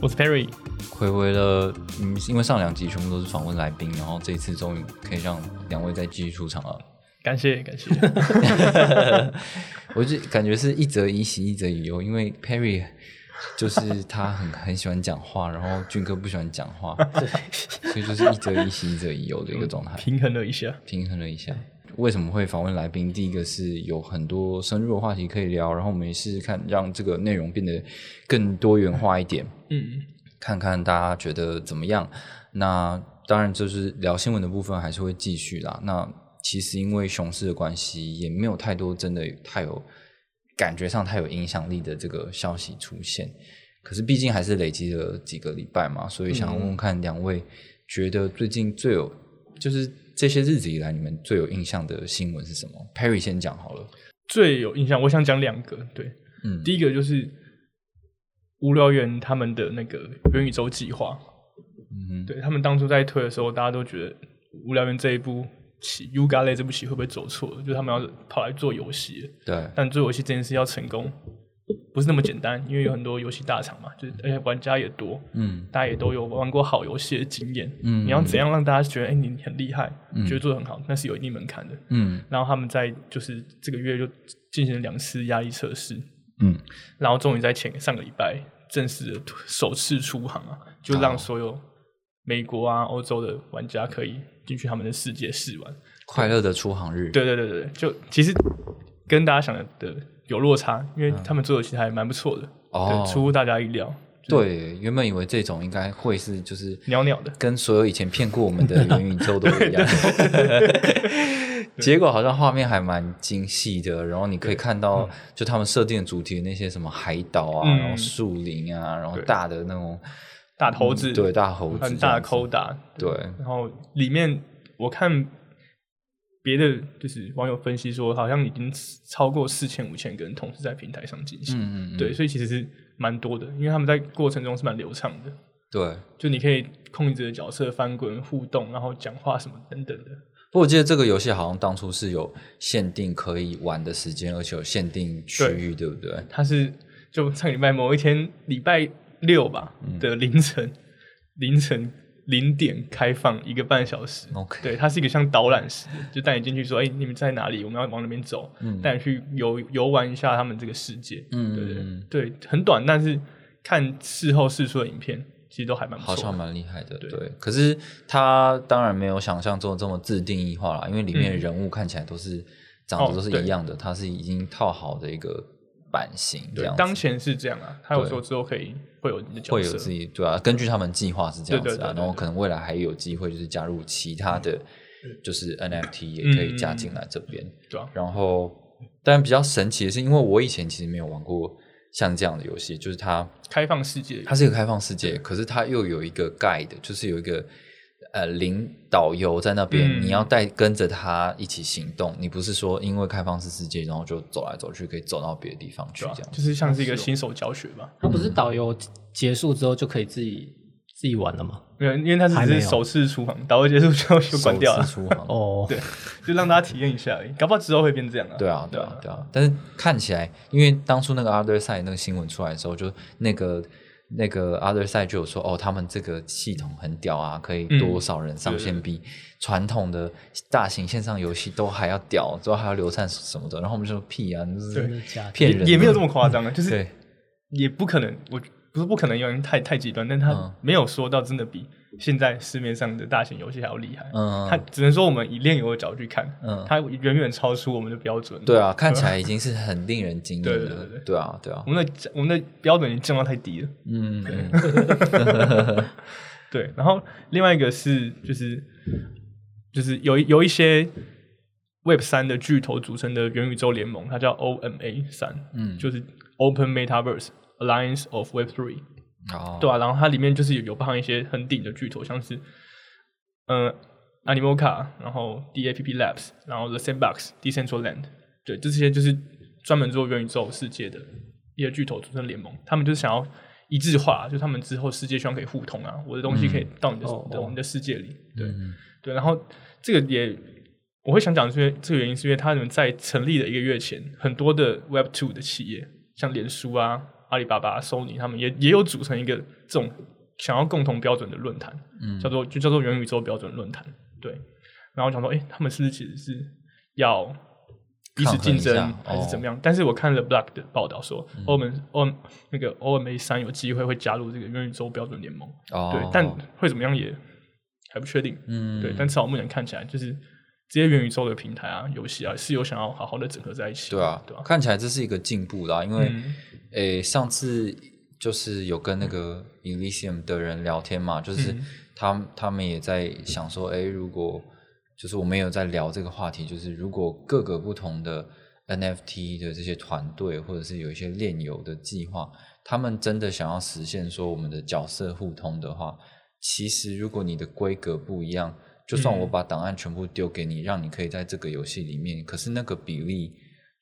我是 Perry。回回了，嗯，因为上两集全部都是访问来宾，然后这一次终于可以让两位再继续出场了。感谢感谢，我就感觉是一则以喜，一则以忧，因为 Perry 就是他很很喜欢讲话，然后俊哥不喜欢讲话，所以就是一则以喜，一则以忧的一个状态，平衡了一下，平衡了一下。为什么会访问来宾？第一个是有很多深入的话题可以聊，然后我们试试看让这个内容变得更多元化一点，嗯，看看大家觉得怎么样。那当然就是聊新闻的部分还是会继续啦。那其实因为熊市的关系，也没有太多真的太有感觉上太有影响力的这个消息出现。可是毕竟还是累积了几个礼拜嘛，所以想问问看两位觉得最近最有就是这些日子以来你们最有印象的新闻是什么？Perry 先讲好了。最有印象，我想讲两个。对，嗯，第一个就是无聊猿他们的那个元宇宙计划。嗯，对他们当初在推的时候，大家都觉得无聊猿这一部。棋 Uga 类这部棋会不会走错？就是他们要跑来做游戏，对。但做游戏这件事要成功，不是那么简单，因为有很多游戏大厂嘛，就是而且玩家也多，嗯，大家也都有玩过好游戏的经验，嗯。你要怎样让大家觉得，哎，你很厉害，觉得做的很好，那是有一定门槛的，嗯。然后他们在就是这个月就进行了两次压力测试，嗯。然后终于在前上个礼拜正式的首次出航啊，就让所有美国啊、欧洲的玩家可以。进去他们的世界试玩，快乐的出航日。对对对对就其实跟大家想的的有落差，因为他们做的其实还蛮不错的，哦，出乎大家意料。对，原本以为这种应该会是就是袅袅的，跟所有以前骗过我们的元宇宙都一样。结果好像画面还蛮精细的，然后你可以看到，就他们设定的主题那些什么海岛啊，然后树林啊，然后大的那种。大猴子，对大猴子，很大的扣打，对。然后里面我看别的就是网友分析说，好像已经超过四千五千个人同时在平台上进行，嗯嗯对，所以其实是蛮多的，因为他们在过程中是蛮流畅的，对。就你可以控制的角色翻滚、互动，然后讲话什么等等的。不过我记得这个游戏好像当初是有限定可以玩的时间，而且有限定区域，对不对？它是就上礼拜某一天礼拜。六吧的凌晨，凌晨零点开放一个半小时。OK，对，它是一个像导览式的，就带你进去说：“哎，你们在哪里？我们要往那边走。”带你去游游玩一下他们这个世界。嗯，对对对，很短，但是看事后试出的影片，其实都还蛮好像蛮厉害的。对，可是它当然没有想象中这么自定义化了，因为里面的人物看起来都是长得都是一样的，它是已经套好的一个。版型这样，当前是这样啊。他有说之后可以会有会有自己对啊，根据他们计划是这样子啊。然后可能未来还有机会，就是加入其他的，就是 NFT 也可以加进来这边。对啊。然后，但比较神奇的是，因为我以前其实没有玩过像这样的游戏，就是它开放世界，它是一个开放世界，可是它又有一个 guide，就是有一个。呃，领导游在那边，你要带跟着他一起行动。你不是说因为开放式世界，然后就走来走去，可以走到别的地方去，这样就是像是一个新手教学吧？他不是导游结束之后就可以自己自己玩了吗？没有，因为他只是首次出航，导游结束之后就关掉了。出航 哦，对，就让大家体验一下而已。搞不好之后会变这样啊？对啊，对啊，对啊。但是看起来，因为当初那个 Other Side 那个新闻出来的时候，就那个。那个 other side 就有说哦，他们这个系统很屌啊，可以多少人上线，比传统的大型线上游戏都还要屌，之后还要流畅什么的。然后我们就说屁啊，就是骗人，也没有这么夸张啊，就是也不可能，我不是不可能，因为太太极端，但他没有说到真的比。现在市面上的大型游戏还要厉害，嗯，它只能说我们以炼油的角度去看，嗯，它远远超出我们的标准。对啊，看起来已经是很令人惊艳的。对对对，对啊对啊，我们的我们的标准已经降到太低了。嗯，对。然后另外一个是就是就是有有一些 Web 三的巨头组成的元宇宙联盟，它叫 OMA 三，嗯，就是 Open Metaverse Alliance of Web Three。哦，对啊，然后它里面就是有有包含一些很顶的巨头，像是嗯，Animoca，然后 DAPP Labs，然后 The Sandbox、Decentraland，对，这些就是专门做元宇宙世界的一些巨头组成联盟，他们就是想要一致化，就他们之后世界希望可以互通啊，我的东西可以到你的我们的世界里，对对，然后这个也我会想讲，是因为这个原因是因为他们在成立的一个月前，很多的 Web Two 的企业，像脸书啊、阿里巴巴、Sony，他们也也有组成一个这种想要共同标准的论坛，嗯，叫做就叫做元宇宙标准论坛，对。然后想说，哎，他们是不是其实是要彼此竞争还是怎么样？但是我看了 Black 的报道说，欧盟欧那个 OMA 三有机会会加入这个元宇宙标准联盟，对，但会怎么样也还不确定，嗯，对。但至少目前看起来就是。这些元宇宙的平台啊，游戏啊，是有想要好好的整合在一起。对啊，对啊，看起来这是一个进步啦。因为，诶，上次就是有跟那个 Elysium 的人聊天嘛，就是他他们也在想说，诶，如果就是我们有在聊这个话题，就是如果各个不同的 NFT 的这些团队，或者是有一些炼油的计划，他们真的想要实现说我们的角色互通的话，其实如果你的规格不一样。就算我把档案全部丢给你，让你可以在这个游戏里面，可是那个比例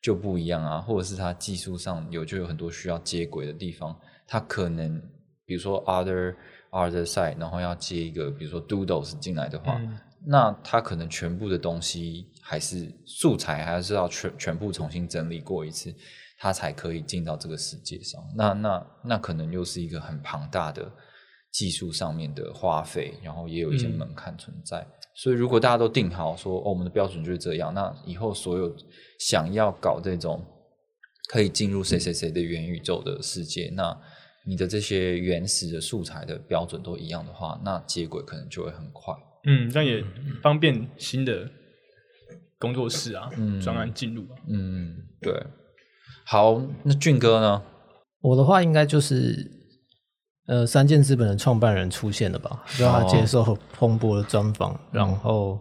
就不一样啊，或者是它技术上有就有很多需要接轨的地方，它可能比如说 other other side，然后要接一个比如说 doodles 进来的话，那它可能全部的东西还是素材还是要全全部重新整理过一次，它才可以进到这个世界上。那那那可能又是一个很庞大的。技术上面的花费，然后也有一些门槛存在，所以如果大家都定好说，哦，我们的标准就是这样，那以后所有想要搞这种可以进入谁谁谁的元宇宙的世界，那你的这些原始的素材的标准都一样的话，那接轨可能就会很快。嗯，这样也方便新的工作室啊，嗯专案进入。嗯，对。好，那俊哥呢？我的话应该就是。呃，三箭资本的创办人出现了吧？让他接受彭博的专访，然后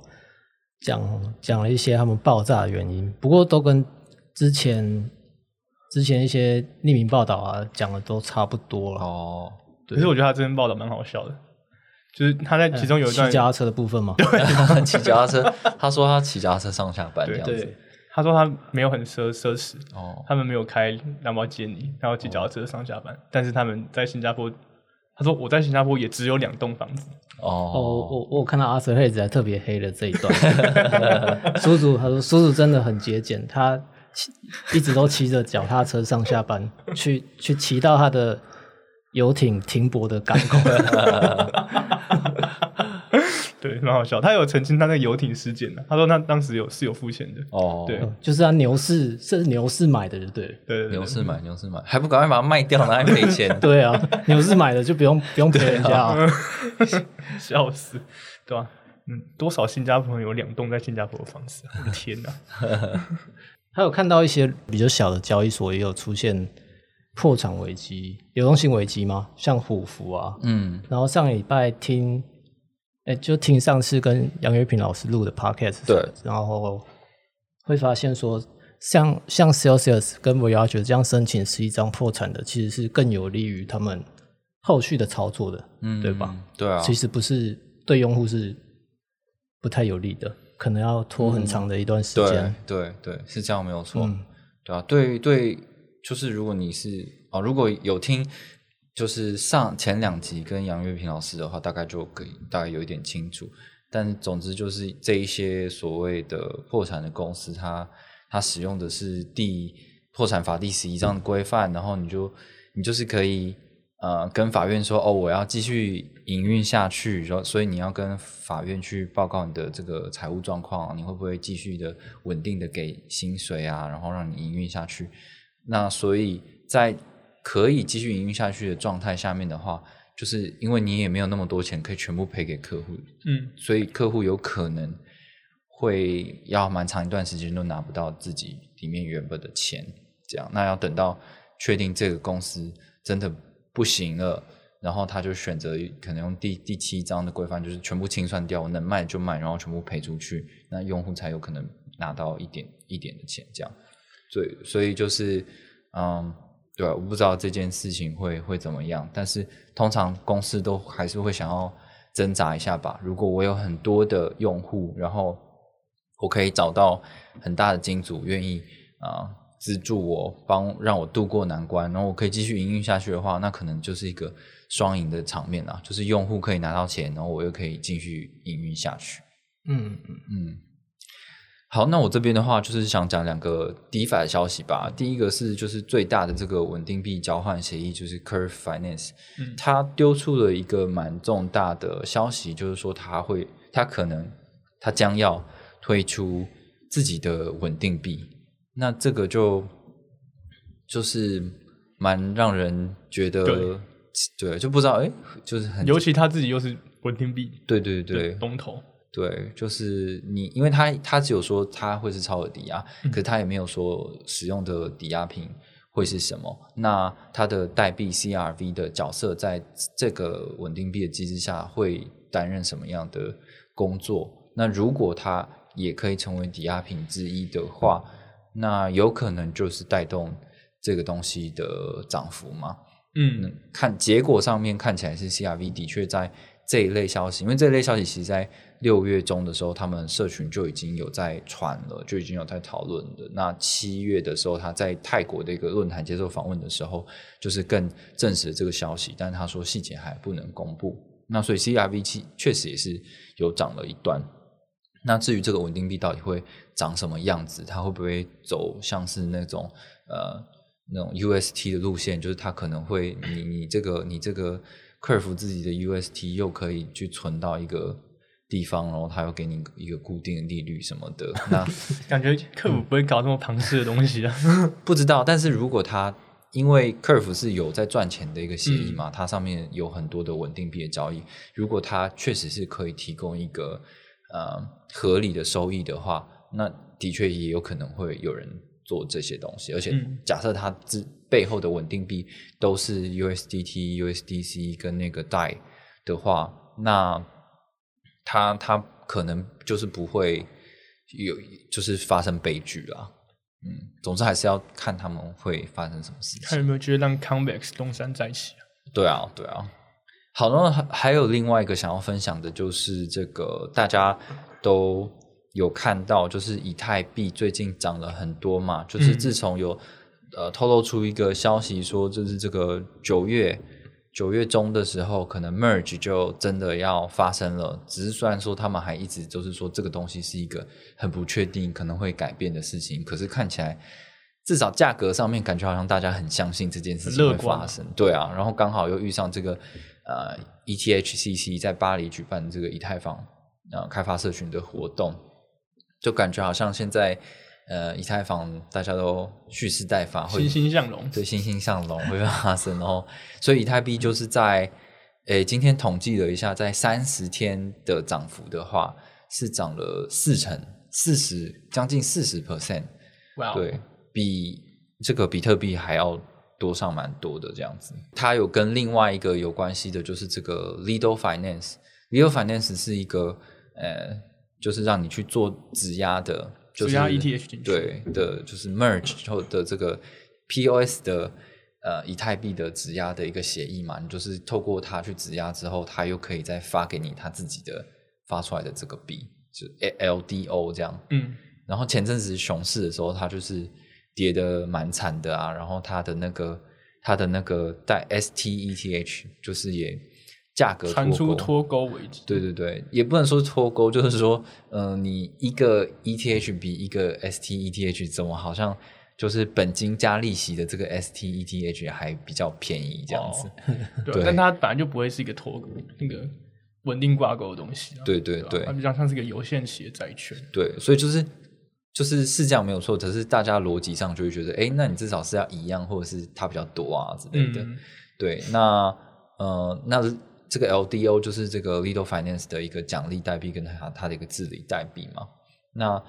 讲讲了一些他们爆炸的原因。不过都跟之前之前一些匿名报道啊讲的都差不多了。哦，可是我觉得他这篇报道蛮好笑的，就是他在其中有一段骑脚踏车的部分嘛，骑脚踏车，他说他骑脚踏车上下班这样子。他说他没有很奢奢侈，哦，他们没有开兰博基尼，然后骑脚踏车上下班，但是他们在新加坡。他说：“我在新加坡也只有两栋房子。”哦，我我我看到阿 Sir 黑子还特别黑了这一段。叔叔他说：“叔叔真的很节俭，他一直都骑着脚踏车上下班，去去骑到他的游艇停泊的港口。”对，蛮好笑。他有澄清他那个游艇事件的，他说他当时有是有付钱的。哦，对，就是他牛市是牛市买的，对对对？牛市买，牛市买，还不赶快把它卖掉，拿来赔钱？对啊，牛市买的就不用不用赔人家，笑死，对吧？嗯，多少新加坡人有两栋在新加坡的房子？我的天哪！还有看到一些比较小的交易所也有出现破产危机、流动性危机吗？像虎符啊，嗯，然后上礼拜听。哎，就听上次跟杨月平老师录的 podcast，对，然后会发现说，像像 Celsius 跟 Voyager 这样申请十一张破产的，其实是更有利于他们后续的操作的，嗯，对吧？对啊，其实不是对用户是不太有利的，可能要拖很长的一段时间。对对，是这样没有错，对啊，对对，就是如果你是啊，如果有听。就是上前两集跟杨月平老师的话，大概就可以大概有一点清楚。但总之就是这一些所谓的破产的公司，它它使用的是第破产法第十一章的规范，然后你就你就是可以呃跟法院说哦，我要继续营运下去，说所以你要跟法院去报告你的这个财务状况，你会不会继续的稳定的给薪水啊，然后让你营运下去。那所以在可以继续营运下去的状态下面的话，就是因为你也没有那么多钱可以全部赔给客户，嗯，所以客户有可能会要蛮长一段时间都拿不到自己里面原本的钱，这样，那要等到确定这个公司真的不行了，然后他就选择可能用第第七章的规范，就是全部清算掉，能卖就卖，然后全部赔出去，那用户才有可能拿到一点一点的钱，这样，对，所以就是，嗯。对啊，我不知道这件事情会会怎么样，但是通常公司都还是会想要挣扎一下吧。如果我有很多的用户，然后我可以找到很大的金主愿意啊资助我，帮让我渡过难关，然后我可以继续营运下去的话，那可能就是一个双赢的场面啊，就是用户可以拿到钱，然后我又可以继续营运下去。嗯嗯嗯。好，那我这边的话就是想讲两个 DeFi 的消息吧。第一个是就是最大的这个稳定币交换协议，就是 Curve Finance，它丢出了一个蛮重大的消息，就是说它会，它可能，它将要推出自己的稳定币。那这个就就是蛮让人觉得，对，就不知道，哎，就是很，尤其他自己又是稳定币，对对对，东头。对，就是你，因为他他只有说他会是超额抵押，可是他也没有说使用的抵押品会是什么。那他的代币 CRV 的角色在这个稳定币的机制下会担任什么样的工作？那如果它也可以成为抵押品之一的话，那有可能就是带动这个东西的涨幅吗？嗯，看结果上面看起来是 CRV 的确在这一类消息，因为这一类消息其实在。六月中的时候，他们社群就已经有在传了，就已经有在讨论的。那七月的时候，他在泰国的一个论坛接受访问的时候，就是更证实了这个消息，但是他说细节还不能公布。那所以 CRV 七确实也是有涨了一段。那至于这个稳定币到底会长什么样子，它会不会走像是那种呃那种 UST 的路线，就是它可能会你你这个你这个 Curve 自己的 UST 又可以去存到一个。地方，然后他又给你一个固定的利率什么的，那感觉 Curve 不会搞这么庞氏的东西啊？不知道，但是如果他因为 Curve 是有在赚钱的一个协议嘛，它上面有很多的稳定币的交易，如果它确实是可以提供一个呃合理的收益的话，那的确也有可能会有人做这些东西。而且假设它之背后的稳定币都是 USDT、USDC 跟那个 DAI 的话，那它它可能就是不会有，就是发生悲剧啦。嗯，总之还是要看他们会发生什么事情。看有没有觉得让 Convex 东山再起啊？对啊，对啊。好，那还还有另外一个想要分享的，就是这个大家都有看到，就是以太币最近涨了很多嘛。就是自从有呃透露出一个消息说，就是这个九月。九月中的时候，可能 merge 就真的要发生了。只是虽然说他们还一直就是说这个东西是一个很不确定、可能会改变的事情，可是看起来至少价格上面感觉好像大家很相信这件事情会发生。对啊，然后刚好又遇上这个呃 ETHCC 在巴黎举办这个以太坊呃开发社群的活动，就感觉好像现在。呃，以太坊大家都蓄势待发，欣欣向荣，对，欣欣向荣会发生。然后，所以以太币就是在，诶，今天统计了一下，在三十天的涨幅的话，是涨了四成，四十将近四十 percent，对，比这个比特币还要多上蛮多的这样子。它有跟另外一个有关系的，就是这个 Lido Finance，Lido Finance 是一个呃，就是让你去做质押的。质押 ETH 进去，对的，就是 merge 后的这个 POS 的呃以太币的质押的一个协议嘛，你就是透过它去质押之后，它又可以再发给你它自己的发出来的这个币，就 LDO 这样。嗯，然后前阵子熊市的时候，它就是跌的蛮惨的啊，然后它的那个它的那个带 STETH 就是也。价格传出脱钩。为止，对对对，也不能说脱钩，就是说，嗯，你一个 ETH 比一个 STETH 怎么好像就是本金加利息的这个 STETH 还比较便宜这样子，对，但它本来就不会是一个脱那个稳定挂钩的东西，对对对，它比较像是一个有限期的债券，对，所以就是就是是这样没有错，可是大家逻辑上就会觉得，哎，那你至少是要一样，或者是它比较多啊之类的，对，那呃那。这个 LDO 就是这个 Lido Finance 的一个奖励代币，跟它它的一个治理代币嘛。那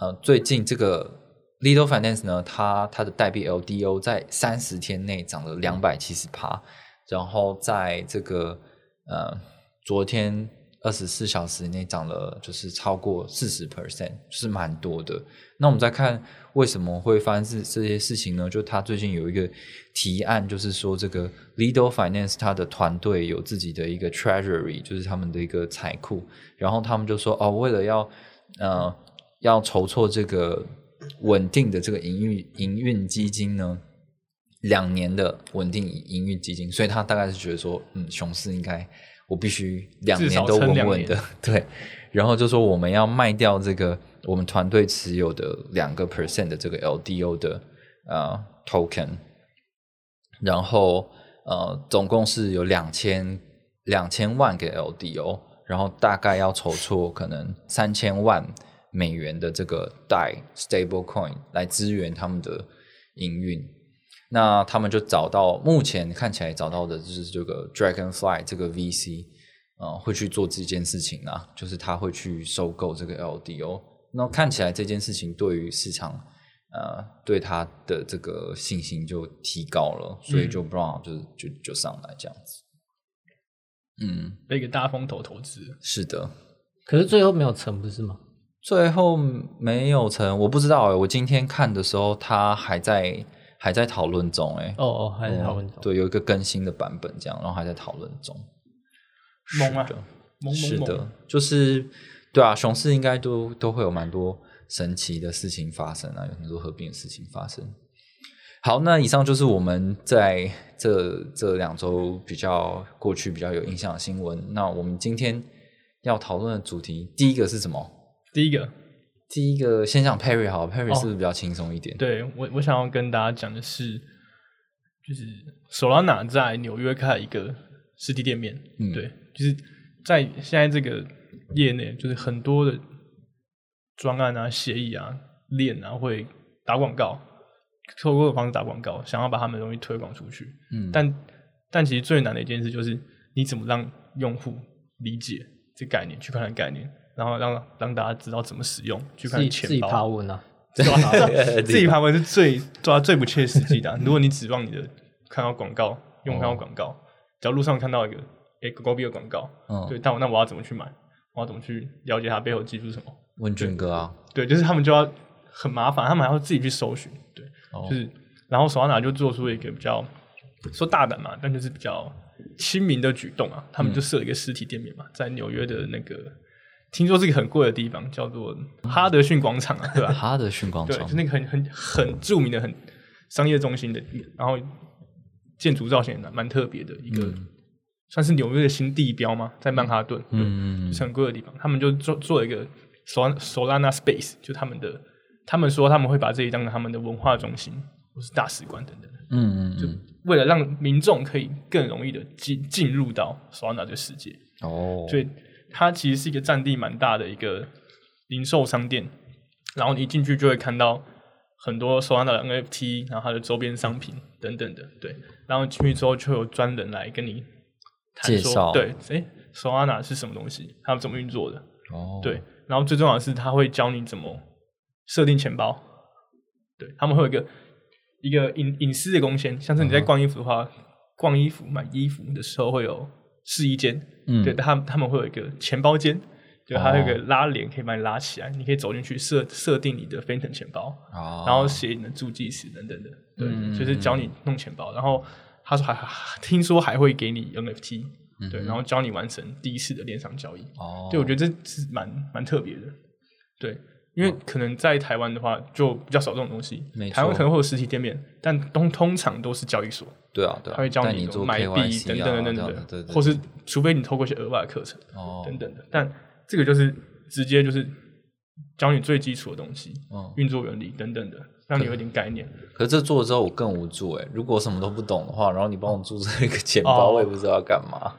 呃，最近这个 Lido Finance 呢，它它的代币 LDO 在三十天内涨了两百七十趴，然后在这个呃昨天二十四小时内涨了，就是超过四十 percent，是蛮多的。那我们再看为什么会发生这这些事情呢？就他最近有一个提案，就是说这个 Lido Finance 他的团队有自己的一个 Treasury，就是他们的一个财库，然后他们就说哦，为了要呃要筹措这个稳定的这个营运营运基金呢。两年的稳定营运基金，所以他大概是觉得说，嗯，熊市应该我必须两年都稳稳的，对。然后就说我们要卖掉这个我们团队持有的两个 percent 的这个 LDO 的呃 token，然后呃总共是有两千两千万个 LDO，然后大概要筹措可能三千万美元的这个 DAI stable coin 来支援他们的营运。那他们就找到，目前看起来找到的就是这个 Dragonfly 这个 VC，呃，会去做这件事情啊，就是他会去收购这个 LDO。那看起来这件事情对于市场，呃，对他的这个信心就提高了，所以就 Brown 就就就上来这样子。嗯，被一个大风投投资。是的，可是最后没有成，不是吗？最后没有成，我不知道哎。我今天看的时候，他还在。还在讨论中，哎，哦哦，还在讨论中，对，有一个更新的版本，这样，然后还在讨论中。懵啊，是的，就是对啊，熊市应该都都会有蛮多神奇的事情发生啊，有很多合并的事情发生。好，那以上就是我们在这这两周比较过去比较有印象的新闻。那我们今天要讨论的主题，第一个是什么？第一个。第一个先讲 Perry 好，Perry 是不是比较轻松一点？对我，我想要跟大家讲的是，就是 Solana 在纽约开了一个实体店面，嗯对，就是在现在这个业内，就是很多的专案啊、协议啊、链啊会打广告，透过的方式打广告，想要把他们的东西推广出去。嗯，但但其实最难的一件事就是，你怎么让用户理解这概念，去看看概念。然后让让大家知道怎么使用，去看钱包。自己爬文啊，自己爬文是最抓最不切实际的。如果你指望你的看到广告，用看到广告，只要路上看到一个哎狗币的广告，对，但我那我要怎么去买？我要怎么去了解它背后技术是什么？问卷哥啊，对，就是他们就要很麻烦，他们还要自己去搜寻，对，就是然后手上拿就做出一个比较说大胆嘛，但就是比较亲民的举动啊，他们就设了一个实体店面嘛，在纽约的那个。听说是一个很贵的地方，叫做哈德逊广场啊，对吧？哈德逊广场，对，就那个很很很著名的、很商业中心的，然后建筑造型蛮蛮特别的一个，算是纽约的新地标吗？在曼哈顿，嗯，是很贵的地方，他们就做做了一个 Sol Solana Space，就他们的，他们说他们会把这里当成他们的文化中心或是大使馆等等，嗯嗯，就为了让民众可以更容易的进进入到 Solana 这个世界，哦，所以。它其实是一个占地蛮大的一个零售商店，然后你一进去就会看到很多 Solana 的 NFT，然后它的周边商品等等的，对。然后进去之后就有专人来跟你介绍，对，哎，Solana 是什么东西，他们怎么运作的，哦，对。然后最重要的是，他会教你怎么设定钱包，对他们会有一个一个隐隐私的贡献，像是你在逛衣服的话，逛衣服买衣服的时候会有。试衣间，嗯，对，他他们会有一个钱包间，就还有一个拉链可以把你拉起来，你可以走进去设设定你的 f 腾 n t o n 钱包，然后写你的助记词等等的，对，就是教你弄钱包。然后他说还 听说还会给你 NFT，对，然后教你完成第一次的链上交易。哦，对我觉得这是蛮蛮特别的，对。因为可能在台湾的话，就比较少这种东西。台湾可能会有实体店面，但通通常都是交易所。对啊，对他会教你买币等等等等的，或是除非你透过一些额外的课程等等的。但这个就是直接就是教你最基础的东西，运作原理等等的，让你有一点概念。可是这做了之后我更无助哎，如果什么都不懂的话，然后你帮我注册一个钱包，我也不知道要干嘛。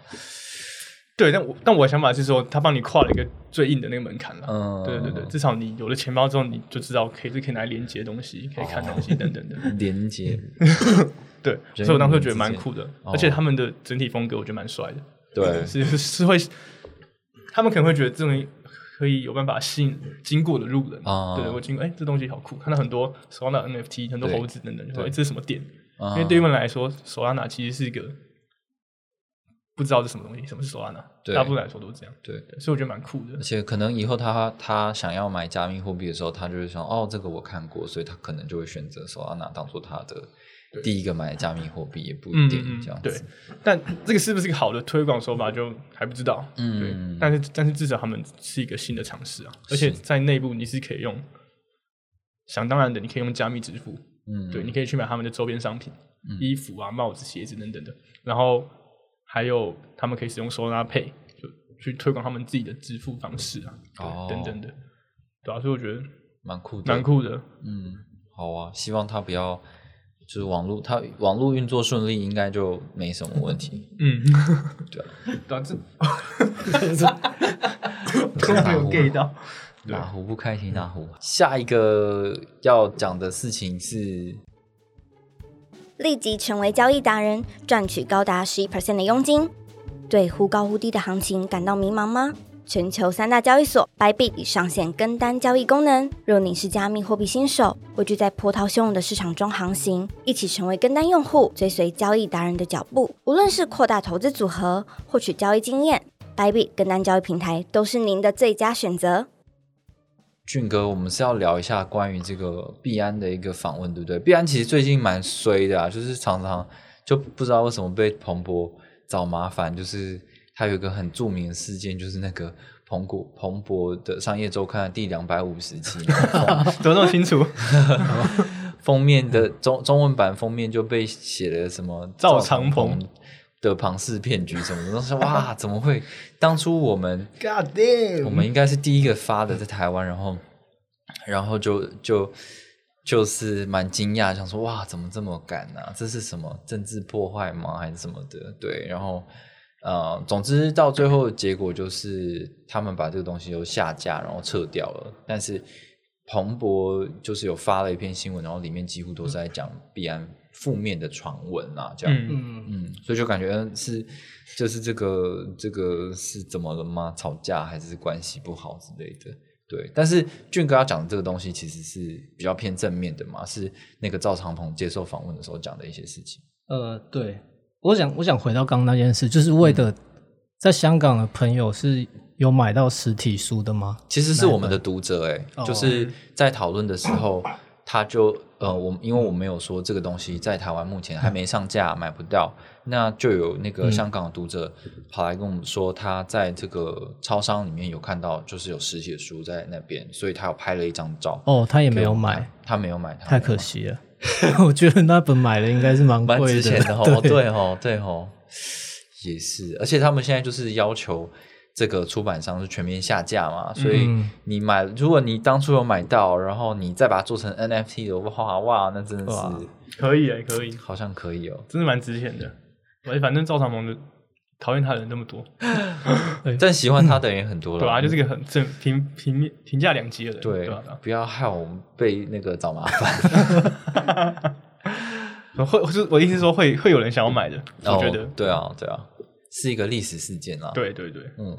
对，但我但我的想法是说，他帮你跨了一个最硬的那个门槛了。嗯，对对对，至少你有了钱包之后，你就知道可以是可以拿来连接东西，可以看东西等等的。连接，对，所以我当时觉得蛮酷的，而且他们的整体风格我觉得蛮帅的。对，是是会，他们可能会觉得这种可以有办法吸引经过的路人。啊，对我经过，哎，这东西好酷，看到很多手拿 NFT，很多猴子等等，说哎，这是什么店？因为对于他们来说，手拿其实是一个。不知道是什么东西，什么是 Solana，大部分来说都是这样。对，所以我觉得蛮酷的。而且可能以后他他想要买加密货币的时候，他就会想哦，这个我看过，所以他可能就会选择 Solana 当做他的第一个买加密货币，也不一定这样子。对，但这个是不是一个好的推广手法，就还不知道。嗯，对。但是但是至少他们是一个新的尝试啊，而且在内部你是可以用，想当然的，你可以用加密支付。嗯，对，你可以去买他们的周边商品，衣服啊、帽子、鞋子等等的，然后。还有，他们可以使用 Solana Pay 就去推广他们自己的支付方式啊，哦，等等的，对啊，所以我觉得蛮酷的，蛮酷的。嗯，好啊，希望他不要就是网络，他网络运作顺利，应该就没什么问题。嗯，对啊，短这，都没有 get 到，哪壶不开提哪壶。下一个要讲的事情是。立即成为交易达人，赚取高达十一 percent 的佣金。对忽高忽低的行情感到迷茫吗？全球三大交易所 Bybit 已上线跟单交易功能。若你是加密货币新手，畏惧在波涛汹涌的市场中航行，一起成为跟单用户，追随交易达人的脚步。无论是扩大投资组合，获取交易经验，Bybit 跟单交易平台都是您的最佳选择。俊哥，我们是要聊一下关于这个币安的一个访问，对不对？币安其实最近蛮衰的啊，就是常常就不知道为什么被彭博找麻烦。就是他有一个很著名的事件，就是那个彭博彭博的商业周刊第两百五十期，怎么那么清楚？封面的中中文版封面就被写了什么赵长鹏。的庞氏骗局什么的，都说哇，怎么会？当初我们，God damn，我们应该是第一个发的，在台湾，然后，然后就就就是蛮惊讶，想说哇，怎么这么赶呢？这是什么政治破坏吗？还是什么的？对，然后呃，总之到最后结果就是他们把这个东西都下架，然后撤掉了。但是彭博就是有发了一篇新闻，然后里面几乎都是在讲币安。负面的传闻啊，这样，嗯嗯，所以就感觉是，就是这个这个是怎么了吗？吵架还是关系不好之类的？对，但是俊哥要讲的这个东西其实是比较偏正面的嘛，是那个赵长鹏接受访问的时候讲的一些事情。呃，对，我想我想回到刚刚那件事，就是为的在香港的朋友是有买到实体书的吗？其实是我们的读者，哎，就是在讨论的时候。他就呃，我因为我没有说这个东西在台湾目前还没上架，买不到，那就有那个香港的读者跑来跟我们说，他在这个超商里面有看到，就是有实体的书在那边，所以他有拍了一张照。哦，他也没有买，他没有买，太可惜了。我觉得那本买的应该是蛮蛮值钱的哦，对哦，对哦，也是，而且他们现在就是要求。这个出版商是全面下架嘛，所以你买，如果你当初有买到，然后你再把它做成 NFT 的话，哇，那真的是可以哎，可以，好像可以哦，真的蛮值钱的。哎，反正赵长鹏的讨厌他的人那么多，但喜欢他的人也很多了，对啊，就是个很正评评评价两极的人，对，不要害我们被那个找麻烦。会，我是我意思是说，会会有人想要买的，我觉得，对啊，对啊。是一个历史事件啊！对对对，嗯，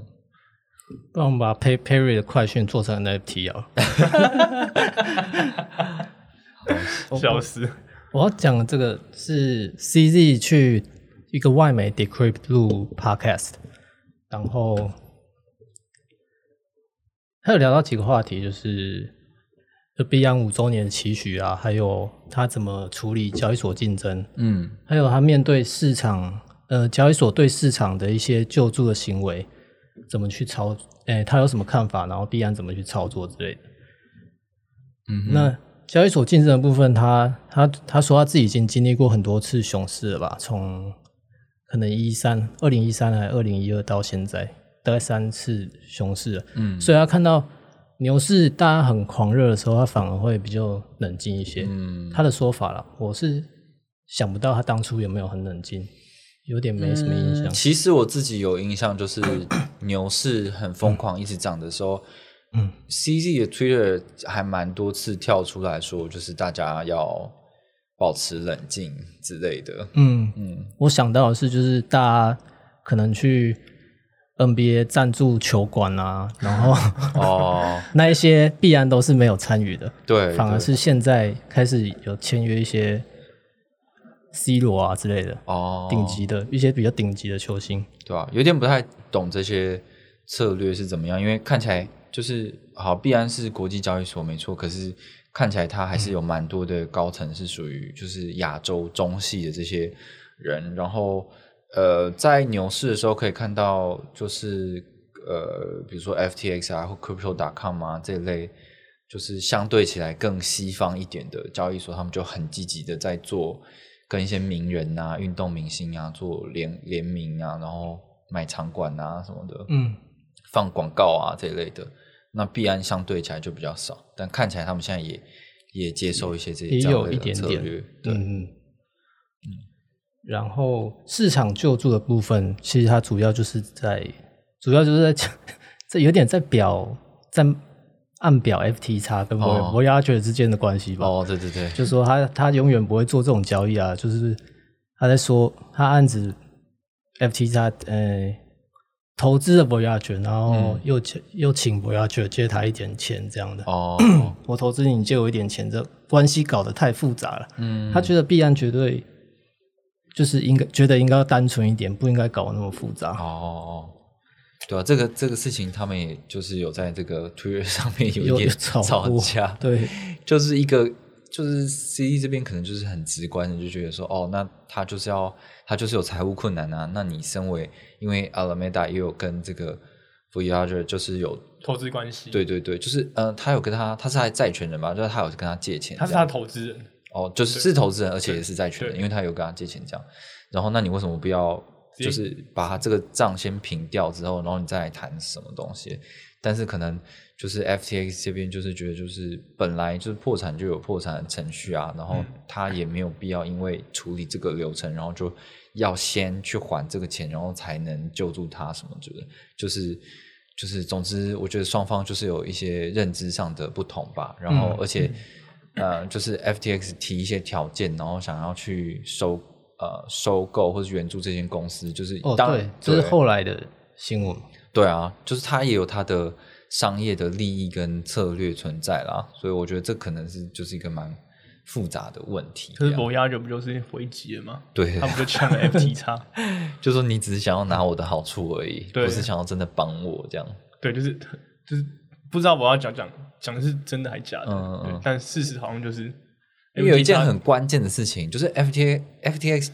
帮我们把 Pay Perry 的快讯做成 NFT 啊！笑死！我要讲的这个是 CZ 去一个外媒 Decrypt 录 Podcast，然后他有聊到几个话题，就是就 Beyond 五周年的期许啊，还有他怎么处理交易所竞争，嗯，还有他面对市场。呃，交易所对市场的一些救助的行为怎么去操？诶，他有什么看法？然后币安怎么去操作之类的？嗯，那交易所竞争的部分，他他他说他自己已经经历过很多次熊市了吧？从可能一三二零一三还二零一二到现在，大概三次熊市了。嗯，所以他看到牛市大家很狂热的时候，他反而会比较冷静一些。嗯，他的说法了，我是想不到他当初有没有很冷静。有点没什么印象。其实我自己有印象，就是牛市很疯狂一直涨的时候，嗯，CZ 的 Twitter 还蛮多次跳出来说，就是大家要保持冷静之类的。嗯嗯，我想到的是，就是大家可能去 NBA 赞助球馆啊，然后哦，那一些必然都是没有参与的。对，反而是现在开始有签约一些。C 罗啊之类的哦，顶级的一些比较顶级的球星，对吧？有点不太懂这些策略是怎么样，因为看起来就是好，必然是国际交易所没错，可是看起来他还是有蛮多的高层是属于就是亚洲中系的这些人，然后呃，在牛市的时候可以看到就是呃，比如说 FTX 啊或 Crypto.com 啊这类。就是相对起来更西方一点的交易所，他们就很积极的在做跟一些名人啊、运动明星啊做联联名啊，然后买场馆啊什么的，嗯，放广告啊这一类的。那必安相对起来就比较少，但看起来他们现在也也接受一些这些也有一点点，嗯嗯嗯。然后市场救助的部分，其实它主要就是在主要就是在讲，这有点在表在。按表 FT 差跟博博亚爵之间的关系吧。哦，对对对，就是说他他永远不会做这种交易啊。就是他在说他案子 FT 差，呃，投资了博亚爵，然后又请又请博亚爵借他一点钱这样的。哦，我投资你借我一点钱，这关系搞得太复杂了。嗯，他觉得必然绝对就是应该觉得应该要单纯一点，不应该搞那么复杂。哦。对啊，这个这个事情，他们也就是有在这个 Twitter 上面有一点吵架，对，就是一个就是 C E 这边可能就是很直观的就觉得说，哦，那他就是要他就是有财务困难啊，那你身为因为 Alameda 也有跟这个 Voyager 就是有投资关系，对对对，就是嗯，他有跟他他是他债权人吧，就是他有跟他借钱，他是他投资人，哦，就是是投资人，而且也是债权人，因为他有跟他借钱这样，然后那你为什么不要？就是把他这个账先平掉之后，然后你再来谈什么东西。但是可能就是 FTX 这边就是觉得，就是本来就是破产就有破产的程序啊，然后他也没有必要因为处理这个流程，然后就要先去还这个钱，然后才能救助他什么之类的就是就是总之，我觉得双方就是有一些认知上的不同吧。然后而且呃，就是 FTX 提一些条件，然后想要去收。呃，收购或者援助这间公司，就是哦，对，这是后来的新闻。对啊，就是他也有他的商业的利益跟策略存在啦，所以我觉得这可能是就是一个蛮复杂的问题。可是博亚就不就是回击了吗？对，他不就抢了 FT 叉？就说你只是想要拿我的好处而已，不是想要真的帮我这样。对，就是就是不知道我要讲讲讲的是真的还是假的，嗯嗯，但事实好像就是。因为有一件很关键的事情，就是 FTA F T X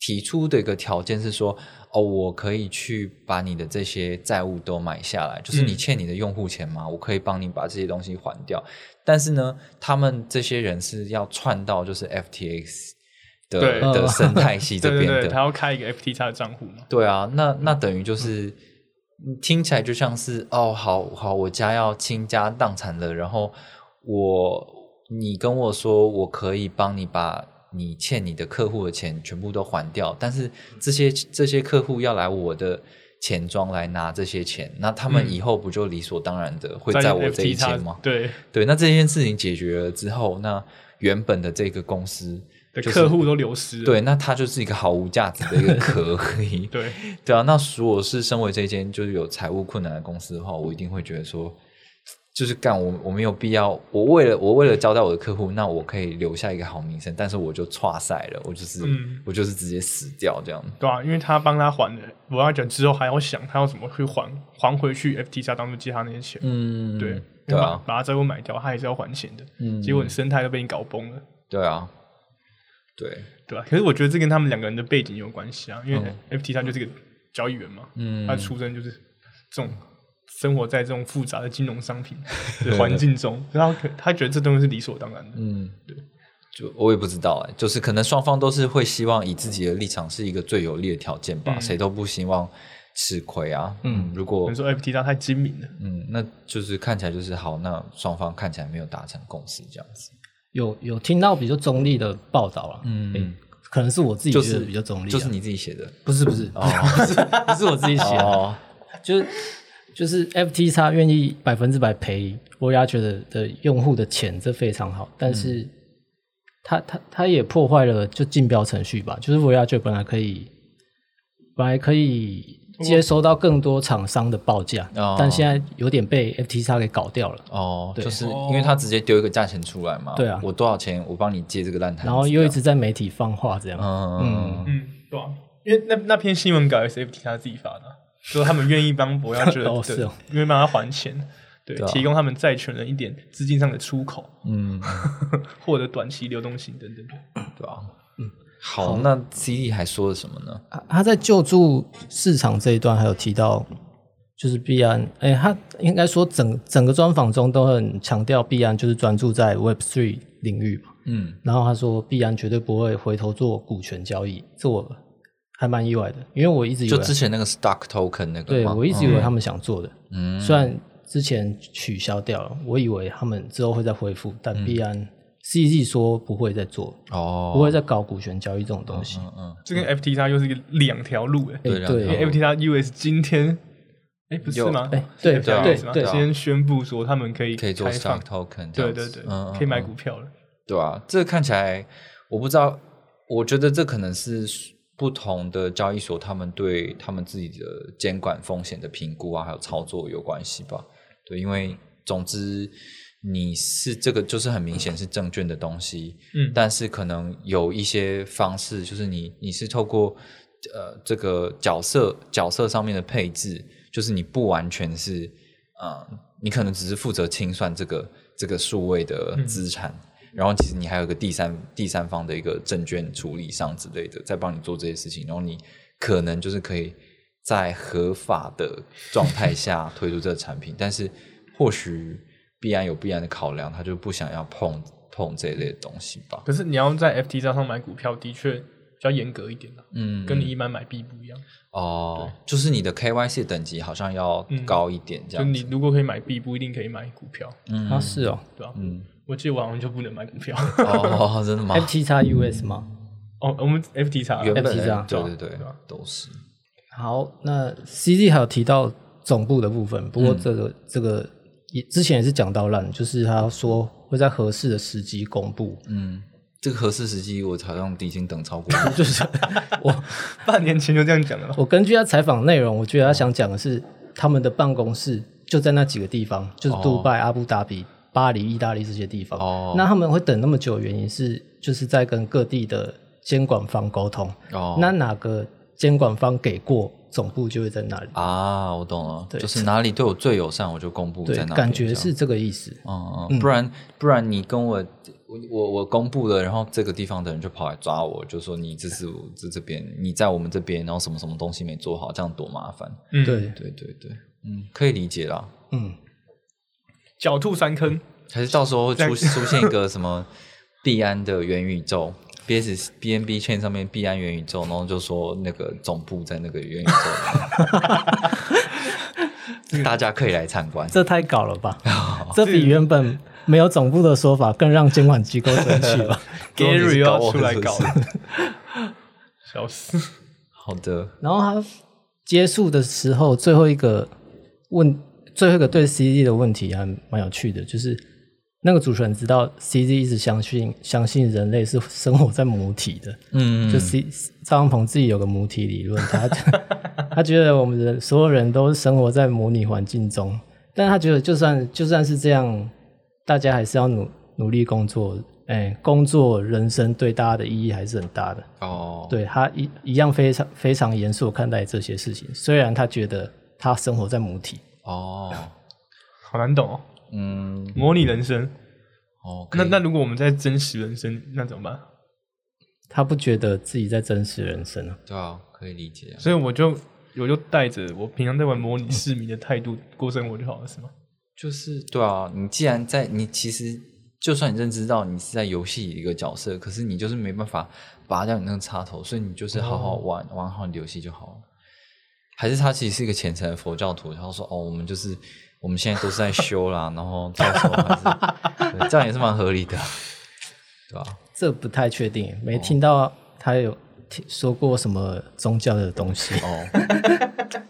提出的一个条件是说，哦，我可以去把你的这些债务都买下来，就是你欠你的用户钱嘛，我可以帮你把这些东西还掉。但是呢，他们这些人是要串到就是 F T X 的的生态系 这边的，他要开一个 F T X 的账户嘛？对啊，那那等于就是听起来就像是哦，好好，我家要倾家荡产了，然后我。你跟我说，我可以帮你把你欠你的客户的钱全部都还掉，但是这些这些客户要来我的钱庄来拿这些钱，那他们以后不就理所当然的会在我这一间吗？对对，那这件事情解决了之后，那原本的这个公司的客户都流失了，对，那它就是一个毫无价值的一个壳 而已。对对啊，那如果是身为这间就是有财务困难的公司的话，我一定会觉得说。就是干我，我没有必要。我为了我为了交代我的客户，那我可以留下一个好名声，但是我就差赛了，我就是我就是直接死掉这样。对啊，因为他帮他还的，我要讲之后还要想他要怎么去还还回去 FT 下当初借他那些钱。嗯，对对啊，把他债务买掉，他还是要还钱的。嗯，结果你生态都被你搞崩了。对啊，对对啊。可是我觉得这跟他们两个人的背景有关系啊，因为 FT 他就是个交易员嘛，嗯，他出身就是这种。生活在这种复杂的金融商品 的环境中，然后他觉得这东西是理所当然的。嗯，对，就我也不知道哎，就是可能双方都是会希望以自己的立场是一个最有利的条件吧，谁都不希望吃亏啊。嗯，如果你说 FT 它太精明了，嗯，那就是看起来就是好，那双方看起来没有达成共识这样子。有有听到比较中立的报道了，嗯，可能是我自己觉得比较中立，就是你自己写的，不是不是，不是不是我自己写的，哦。就是。就是 FTX 愿意百分之百赔我亚觉得的用户的钱，这非常好。但是，他他他也破坏了就竞标程序吧。就是我亚觉本来可以，本来可以接收到更多厂商的报价，但现在有点被 FTX 给搞掉了。哦，就是因为他直接丢一个价钱出来嘛。对啊，我多少钱，我帮你接这个烂摊。然后又一直在媒体放话这样。嗯嗯，对啊，因为那那篇新闻稿也是 FTX 自己发的，说他们愿意帮博 亚者，是哦，因为帮他还钱，对，提供他们债权人一点资金上的出口，嗯，获得短期流动性等等，对吧？好，那 C D 还说了什么呢？他在救助市场这一段还有提到，就是币安，哎，他应该说整整个专访中都很强调币安就是专注在 Web Three 领域嘛，嗯，然后他说币安绝对不会回头做股权交易，这我还蛮意外的，因为我一直以为就之前那个 Stock Token 那个，对我一直以为他们想做的，嗯，虽然之前取消掉了，我以为他们之后会再恢复，但必然。C G 说不会再做哦，不会再搞股权交易这种东西。嗯嗯，这跟 F T 它又是一个两条路哎。对对，F T 它 U S 今天哎不是吗？哎对对对，先宣布说他们可以可以做 stock token，对对对，可以买股票了。对啊，这看起来我不知道，我觉得这可能是不同的交易所他们对他们自己的监管风险的评估啊，还有操作有关系吧。对，因为总之。你是这个就是很明显是证券的东西，嗯，但是可能有一些方式，就是你你是透过呃这个角色角色上面的配置，就是你不完全是呃，你可能只是负责清算这个这个数位的资产，然后其实你还有个第三第三方的一个证券处理商之类的，在帮你做这些事情，然后你可能就是可以在合法的状态下 推出这个产品，但是或许。必然有必然的考量，他就不想要碰碰这一类的东西吧。可是你要在 FT 上买股票，的确比较严格一点嗯，跟你一般买币不一样。哦，就是你的 KYC 等级好像要高一点，这样。就你如果可以买币，不一定可以买股票。嗯，啊是哦，对吧？嗯，我记得我好像就不能买股票。哦，真的吗？FT 叉 US 吗？哦，我们 FT 叉原本对对对，都是。好，那 CZ 还有提到总部的部分，不过这个这个。也之前也是讲到烂，就是他说会在合适的时机公布。嗯，这个合适时机我好像已经等超过，就是我 半年前就这样讲了。我根据他采访内容，我觉得他想讲的是他们的办公室就在那几个地方，就是杜拜、阿布达比、巴黎、意大利这些地方。哦，那他们会等那么久，原因是就是在跟各地的监管方沟通。哦，那哪个监管方给过？总部就会在哪里啊，我懂了，就是哪里对我最友善，我就公布在哪里。感觉是这个意思。嗯嗯，不然不然你跟我我我我公布了，然后这个地方的人就跑来抓我，就说你这是这这边你在我们这边，然后什么什么东西没做好，这样多麻烦。嗯，对对对对，嗯，可以理解啦。嗯，狡兔三坑，还是到时候出出现一个什么币安的元宇宙。B S B N B chain 上面币安元宇宙，然后就说那个总部在那个元宇宙，大家可以来参观。这太搞了吧！这比原本没有总部的说法更让监管机构生气了。Gary 要出来搞，笑死！好的。然后他结束的时候，最后一个问，最后一个对 C D 的问题还蛮有趣的，就是。那个主持人知道，CZ 一直相信相信人类是生活在母体的，嗯，就 C 张阳鹏自己有个母体理论，他 他觉得我们人所有人都生活在模拟环境中，但他觉得就算就算是这样，大家还是要努努力工作，哎，工作人生对大家的意义还是很大的。哦，对他一一样非常非常严肃看待这些事情，虽然他觉得他生活在母体哦，好难懂哦。嗯，模拟人生哦，那那如果我们在真实人生，那怎么办？他不觉得自己在真实人生啊？对啊，可以理解。所以我就我就带着我平常在玩模拟市民的态度过生活就好了，是吗？就是对啊，你既然在你其实就算你认知到你是在游戏一个角色，可是你就是没办法拔掉你那个插头，所以你就是好好玩玩好你的游戏就好了。还是他其实是一个虔诚的佛教徒，然后说哦，我们就是。我们现在都是在修啦，然后到时候还是这样也是蛮合理的，对吧？这不太确定，没听到他有听说过什么宗教的东西哦。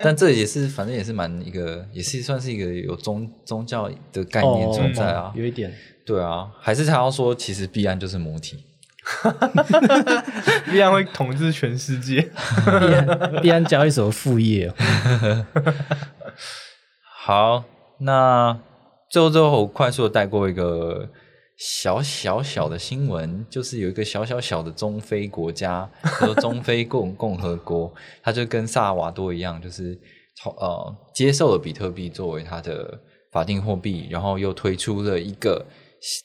但这也是反正也是蛮一个，也是算是一个有宗宗教的概念存在啊。有一点，对啊，还是他要说其实必安就是母体 必然会统治全世界。必然必然交易所副业。好，那最后最后快速的带过一个小小小的新闻，就是有一个小小小的中非国家，叫做中非共共和国，它就跟萨尔瓦多一样，就是呃接受了比特币作为它的法定货币，然后又推出了一个。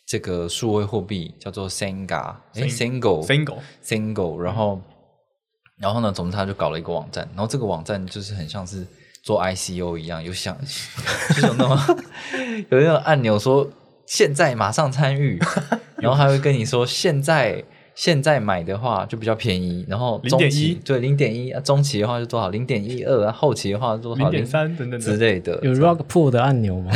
这个数位货币叫做 Senga，哎，Single，Single，Single，然后，然后呢，总之他就搞了一个网站，然后这个网站就是很像是做 ICO 一样，有想，就是有那种有那种按钮说现在马上参与，然后还会跟你说现在。现在买的话就比较便宜，然后中期对零点一，中期的话是多少零点一二，后期的话多少零点三等等之类的。有 Rock Pool 的按钮吗？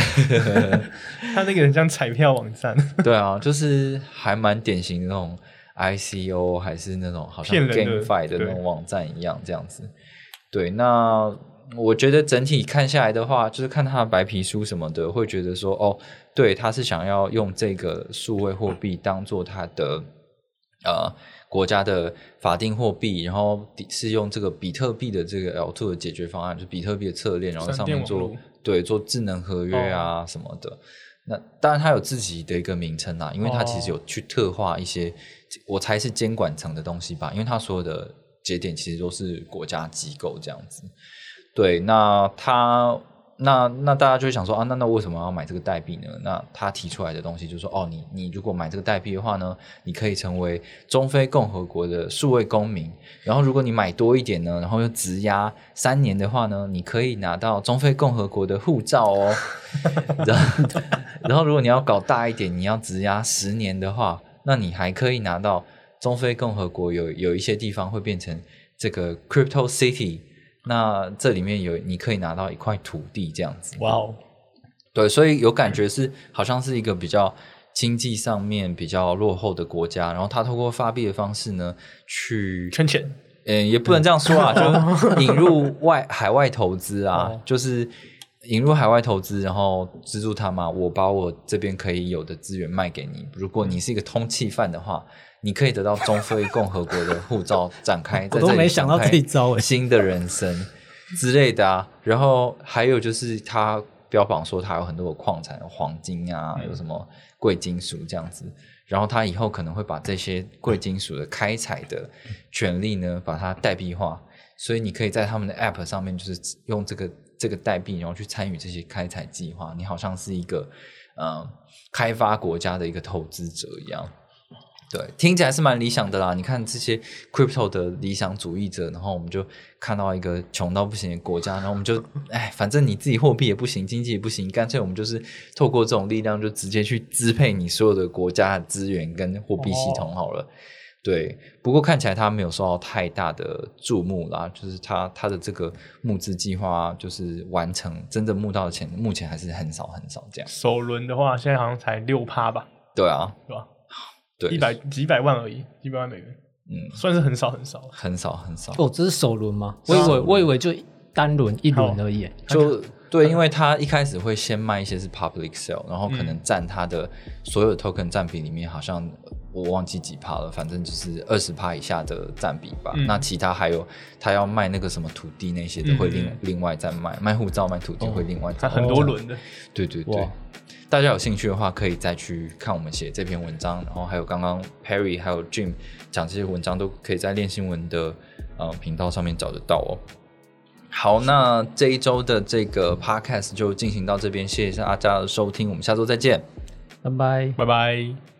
他那个很像彩票网站。对啊，就是还蛮典型的那种 ICO，还是那种好像 GameFi 的那种网站一样这样子。对，那我觉得整体看下来的话，就是看他的白皮书什么的，会觉得说哦，对，他是想要用这个数位货币当做他的。呃，国家的法定货币，然后是用这个比特币的这个 L2 的解决方案，就比特币的侧链，然后上面做对做智能合约啊什么的。那当然它有自己的一个名称啊，因为它其实有去特化一些，我猜是监管层的东西吧，因为它所有的节点其实都是国家机构这样子。对，那它。那那大家就会想说啊，那那为什么要买这个代币呢？那他提出来的东西就是说，哦，你你如果买这个代币的话呢，你可以成为中非共和国的数位公民。然后如果你买多一点呢，然后又质押三年的话呢，你可以拿到中非共和国的护照哦。然后 然后如果你要搞大一点，你要质押十年的话，那你还可以拿到中非共和国有有一些地方会变成这个 crypto city。那这里面有你可以拿到一块土地这样子，哇哦，对，所以有感觉是好像是一个比较经济上面比较落后的国家，然后他透过发币的方式呢去圈钱，嗯，也不能这样说啊，就引入外 海外投资啊，就是引入海外投资，然后资助他嘛，我把我这边可以有的资源卖给你，如果你是一个通气犯的话。你可以得到中非共和国的护照，展开 在这里想到这一招新的人生之类的啊。然后还有就是他标榜说他有很多的矿产，有黄金啊，有什么贵金属这样子。然后他以后可能会把这些贵金属的开采的权利呢，把它代币化。所以你可以在他们的 App 上面，就是用这个这个代币，然后去参与这些开采计划。你好像是一个呃开发国家的一个投资者一样。对，听起来是蛮理想的啦。你看这些 crypto 的理想主义者，然后我们就看到一个穷到不行的国家，然后我们就，哎，反正你自己货币也不行，经济也不行，干脆我们就是透过这种力量，就直接去支配你所有的国家的资源跟货币系统好了。对，不过看起来他没有受到太大的注目啦，就是他他的这个募资计划就是完成，真正募到的钱目前还是很少很少这样。首轮的话，现在好像才六趴吧？对啊，对吧？一百几百万而已，几百万美元，嗯，算是很少很少，很少很少。哦，这是首轮吗？我以为我以为就单轮一轮而已。就对，因为他一开始会先卖一些是 public sale，然后可能占他的所有 token 占比里面，好像我忘记几趴了，反正就是二十趴以下的占比吧。那其他还有他要卖那个什么土地那些的，会另另外再卖，卖护照卖土地会另外。他很多轮的，对对对。大家有兴趣的话，可以再去看我们写这篇文章，然后还有刚刚 Perry 还有 Jim 讲这些文章，都可以在练新闻的呃频道上面找得到哦。好，那这一周的这个 Podcast 就进行到这边，谢谢大家的收听，我们下周再见，拜拜，拜拜。